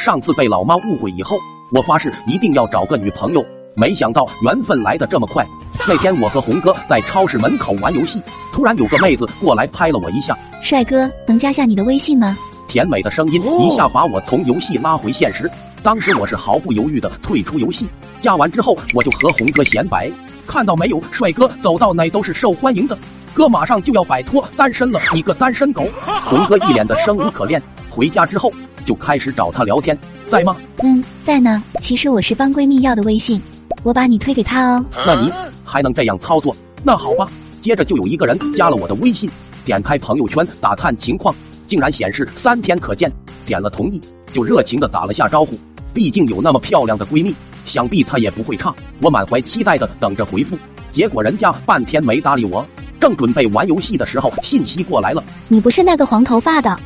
上次被老妈误会以后，我发誓一定要找个女朋友。没想到缘分来的这么快。那天我和红哥在超市门口玩游戏，突然有个妹子过来拍了我一下。帅哥，能加下你的微信吗？甜美的声音一下把我从游戏拉回现实。当时我是毫不犹豫的退出游戏。加完之后，我就和红哥显摆，看到没有，帅哥走到哪都是受欢迎的。哥马上就要摆脱单身了，你个单身狗！红哥一脸的生无可恋。回家之后就开始找她聊天，在吗？嗯，在呢。其实我是帮闺蜜要的微信，我把你推给她哦。那你还能这样操作？那好吧。接着就有一个人加了我的微信，点开朋友圈打探情况，竟然显示三天可见。点了同意，就热情的打了下招呼。毕竟有那么漂亮的闺蜜，想必她也不会差。我满怀期待的等着回复，结果人家半天没搭理我。正准备玩游戏的时候，信息过来了，你不是那个黄头发的。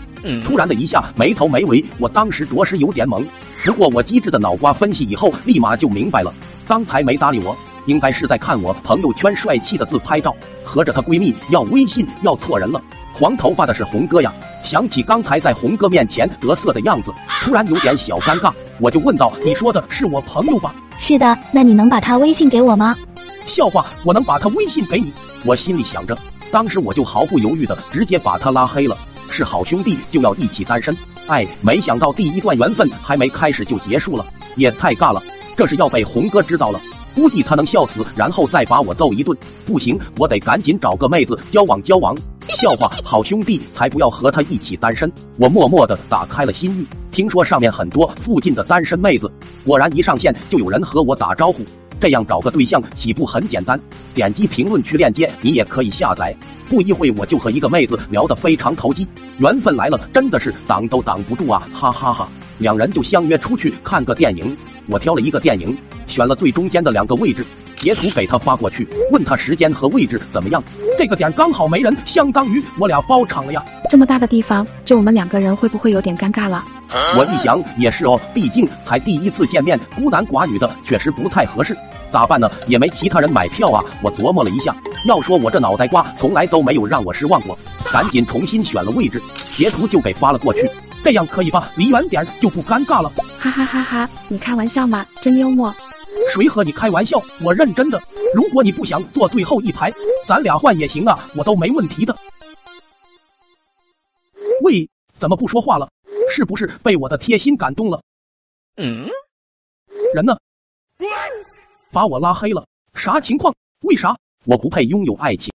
突然的一下没头没尾，我当时着实有点懵。不过我机智的脑瓜分析以后，立马就明白了，刚才没搭理我，应该是在看我朋友圈帅气的自拍照，合着她闺蜜要微信要错人了。黄头发的是红哥呀，想起刚才在红哥面前得瑟的样子，突然有点小尴尬，我就问道：“你说的是我朋友吧？”“是的，那你能把他微信给我吗？”笑话，我能把他微信给你？我心里想着，当时我就毫不犹豫的直接把他拉黑了。是好兄弟就要一起单身，哎，没想到第一段缘分还没开始就结束了，也太尬了。这是要被红哥知道了，估计他能笑死，然后再把我揍一顿。不行，我得赶紧找个妹子交往交往。笑话，好兄弟才不要和他一起单身。我默默的打开了心域，听说上面很多附近的单身妹子，果然一上线就有人和我打招呼。这样找个对象起步很简单，点击评论区链接，你也可以下载。不一会我就和一个妹子聊得非常投机，缘分来了，真的是挡都挡不住啊！哈哈哈，两人就相约出去看个电影。我挑了一个电影，选了最中间的两个位置，截图给他发过去，问他时间和位置怎么样。这个点刚好没人，相当于我俩包场了呀。这么大的地方，就我们两个人，会不会有点尴尬了？我一想也是哦，毕竟才第一次见面，孤男寡女的确实不太合适。咋办呢？也没其他人买票啊。我琢磨了一下，要说我这脑袋瓜从来都没有让我失望过，赶紧重新选了位置，截图就给发了过去。这样可以吧？离远点就不尴尬了。哈哈哈哈！你开玩笑吗？真幽默。谁和你开玩笑？我认真的。如果你不想坐最后一排，咱俩换也行啊，我都没问题的。喂，怎么不说话了？是不是被我的贴心感动了？嗯，人呢？把我拉黑了，啥情况？为啥我不配拥有爱情？